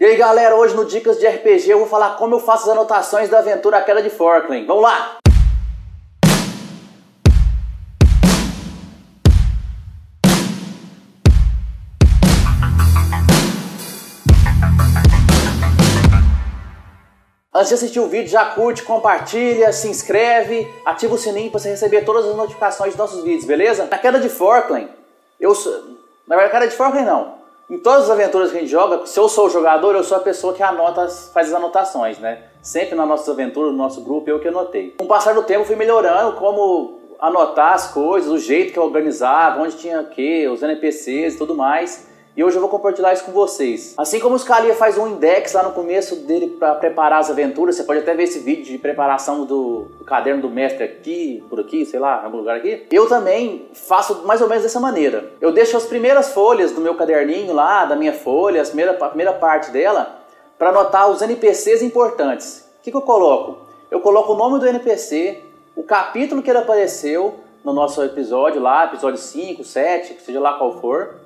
E aí galera, hoje no Dicas de RPG eu vou falar como eu faço as anotações da aventura A Queda de Forkland. Vamos lá! Antes de assistir o vídeo, já curte, compartilha, se inscreve, ativa o sininho para você receber todas as notificações dos nossos vídeos, beleza? Na Queda de Forkland, eu sou... Na verdade, Queda de Forkland não. Em todas as aventuras que a gente joga, se eu sou o jogador, eu sou a pessoa que anota, faz as anotações, né? Sempre nas nossas aventuras, no nosso grupo, eu que anotei. Com o passar do tempo, fui melhorando como anotar as coisas, o jeito que eu organizava, onde tinha o que, os NPCs e tudo mais. E hoje eu vou compartilhar isso com vocês. Assim como o Scalia faz um index lá no começo dele para preparar as aventuras, você pode até ver esse vídeo de preparação do, do, caderno do mestre aqui, por aqui, sei lá, em algum lugar aqui. Eu também faço mais ou menos dessa maneira. Eu deixo as primeiras folhas do meu caderninho lá, da minha folha, a primeira, a primeira parte dela, para anotar os NPCs importantes. O que, que eu coloco? Eu coloco o nome do NPC, o capítulo que ele apareceu no nosso episódio lá, episódio 5, 7, seja lá qual for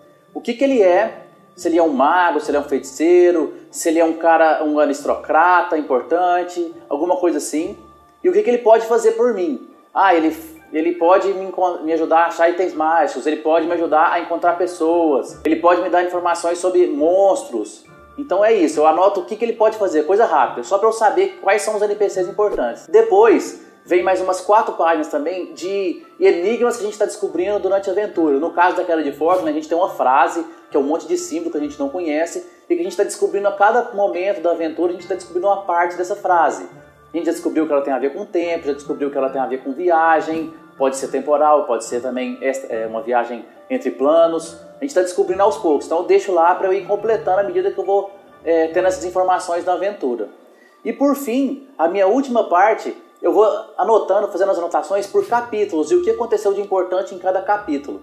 que, que ele é, se ele é um mago, se ele é um feiticeiro, se ele é um cara, um aristocrata importante, alguma coisa assim, e o que, que ele pode fazer por mim. Ah, ele, ele pode me, me ajudar a achar itens mágicos, ele pode me ajudar a encontrar pessoas, ele pode me dar informações sobre monstros. Então é isso, eu anoto o que, que ele pode fazer, coisa rápida, só para eu saber quais são os NPCs importantes. Depois, vem mais umas quatro páginas também de enigmas que a gente está descobrindo durante a aventura. No caso daquela de Forkland, a gente tem uma frase, que é um monte de símbolo que a gente não conhece, e que a gente está descobrindo a cada momento da aventura, a gente está descobrindo uma parte dessa frase. A gente já descobriu que ela tem a ver com o tempo, já descobriu que ela tem a ver com viagem, pode ser temporal, pode ser também é, uma viagem entre planos. A gente está descobrindo aos poucos, então eu deixo lá para eu ir completando à medida que eu vou é, tendo essas informações da aventura. E por fim, a minha última parte eu vou anotando, fazendo as anotações por capítulos e o que aconteceu de importante em cada capítulo.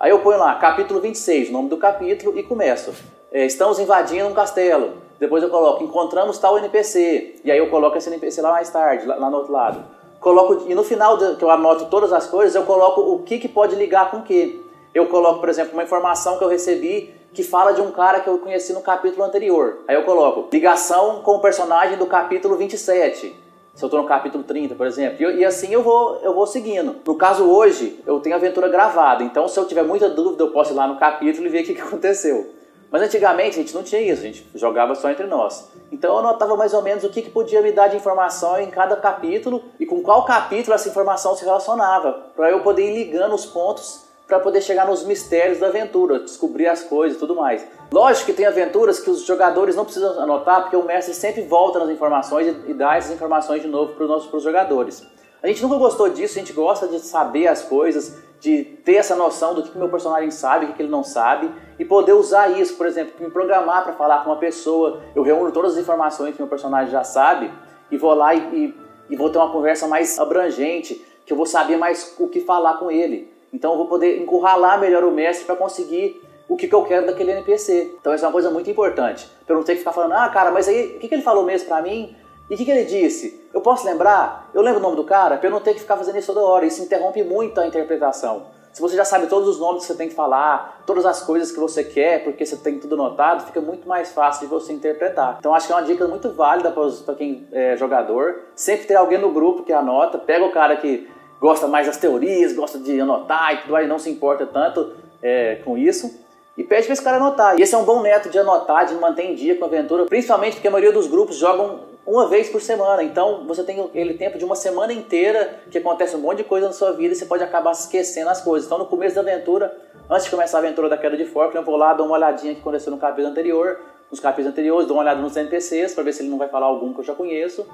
Aí eu ponho lá, capítulo 26, nome do capítulo e começo. É, estamos invadindo um castelo. Depois eu coloco, encontramos tal NPC. E aí eu coloco esse NPC lá mais tarde, lá, lá no outro lado. Coloco, e no final de, que eu anoto todas as coisas, eu coloco o que, que pode ligar com o que. Eu coloco, por exemplo, uma informação que eu recebi que fala de um cara que eu conheci no capítulo anterior. Aí eu coloco ligação com o personagem do capítulo 27 se eu estou no capítulo 30, por exemplo. E, e, assim eu vou, eu vou seguindo. No caso hoje, eu tenho a aventura gravada, então se eu tiver muita dúvida, eu posso ir lá no capítulo e ver o que, que aconteceu. Mas antigamente a gente não tinha isso, a gente jogava só entre nós. Então eu anotava mais ou menos o que, que podia me dar de informação em cada capítulo e com qual capítulo essa informação se relacionava, para eu poder ir ligando os pontos para poder chegar nos mistérios da aventura, descobrir as coisas e tudo mais. Lógico que tem aventuras que os jogadores não precisam anotar, porque o mestre sempre volta nas informações e, dá essas informações de novo para os jogadores. A gente nunca gostou disso, a gente gosta de saber as coisas, de ter essa noção do que o meu personagem sabe, o que ele não sabe, e poder usar isso, por exemplo, me programar para falar com uma pessoa, eu reúno todas as informações que meu personagem já sabe, e vou lá e, e, e vou ter uma conversa mais abrangente, que eu vou saber mais o que falar com ele. Então eu vou poder encurralar melhor o mestre para conseguir o que, que, eu quero daquele NPC. Então isso é uma coisa muito importante. Para eu não ter que ficar falando, ah, cara, mas aí o que, que ele falou mesmo para mim? E o que, que, ele disse? Eu posso lembrar? Eu lembro o nome do cara? Para eu não ter que ficar fazendo isso toda hora. Isso interrompe muito a interpretação. Se você já sabe todos os nomes que você tem que falar, todas as coisas que você quer, porque você tem tudo anotado, fica muito mais fácil de você interpretar. Então acho que é uma dica muito válida para quem é jogador. Sempre ter alguém no grupo que anota, pega o cara que gosta mais das teorias, gosta de anotar e tudo mais, não se importa tanto é, com isso. E pede para esse cara anotar. E esse é um bom método de anotar, de manter em dia com a aventura, principalmente porque a maioria dos grupos jogam uma vez por semana. Então você tem aquele tempo de uma semana inteira que acontece um monte de coisa na sua vida e você pode acabar esquecendo as coisas. Então no começo da aventura, antes de começar a aventura da queda de Fork, eu vou lá, dou uma olhadinha que aconteceu no capítulo anterior, nos capítulos anteriores, dou uma olhada nos NPCs para ver se ele não vai falar algum que eu já conheço.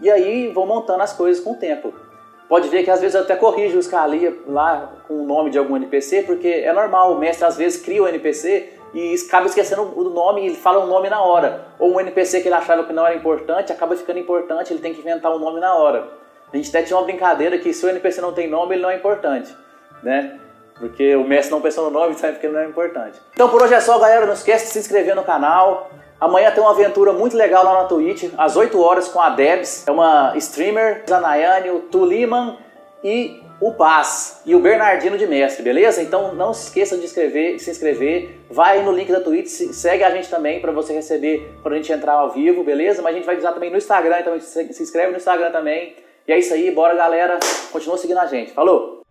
E aí vou montando as coisas com o tempo. Pode ver que às vezes até corrijo o Scalia lá com o nome de algum NPC, porque é normal, o mestre às vezes cria o um NPC e acaba esquecendo o nome e ele fala o nome na hora. Ou um NPC que ele achava que não era importante, acaba ficando importante, ele tem que inventar o um nome na hora. A gente até tinha uma brincadeira que se o NPC não tem nome, ele não é importante, né? Porque o mestre não pensou no nome, sabe que ele não é importante. Então por hoje é só, galera. Não esquece de se inscrever no canal, Amanhã tem uma aventura muito legal lá na Twitch, às 8 horas com a Debs. É uma streamer, a Nayane, o Tuliman e o Paz e o Bernardino de Mestre, beleza? Então não se esqueça de se inscrever, vai no link da Twitch, segue a gente também para você receber quando a gente entrar ao vivo, beleza? Mas a gente vai usar também no Instagram, então se inscreve no Instagram também. E é isso aí, bora galera, continua seguindo a gente. Falou!